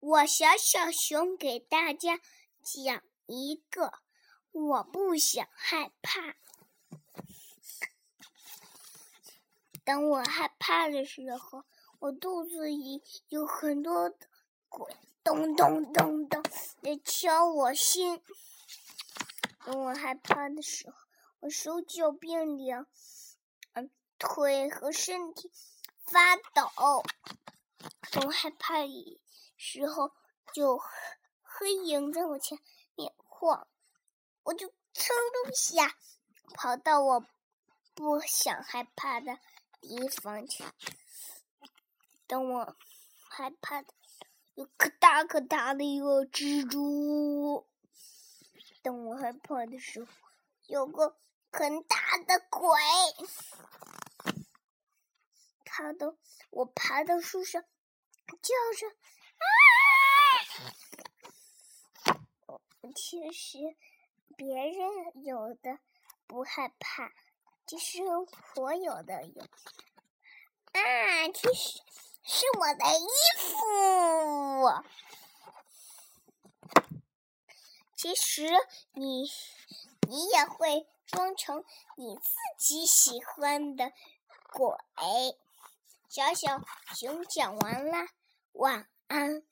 我小小熊给大家讲一个，我不想害怕。当我害怕的时候，我肚子里有很多的鬼，咚咚咚咚的敲我心。当我害怕的时候，我手脚冰凉，嗯，腿和身体发抖。当我害怕的时候，就黑影在我前面晃，我就噌的一下跑到我不想害怕的。地方去。等我害怕的有可大可大的一个蜘蛛。等我害怕的时候，有个很大的鬼。他的我爬到树上，叫着啊！其实别人有的不害怕。其实我有的有啊，其实是我的衣服。其实你你也会装成你自己喜欢的鬼。小小熊讲完了，晚安。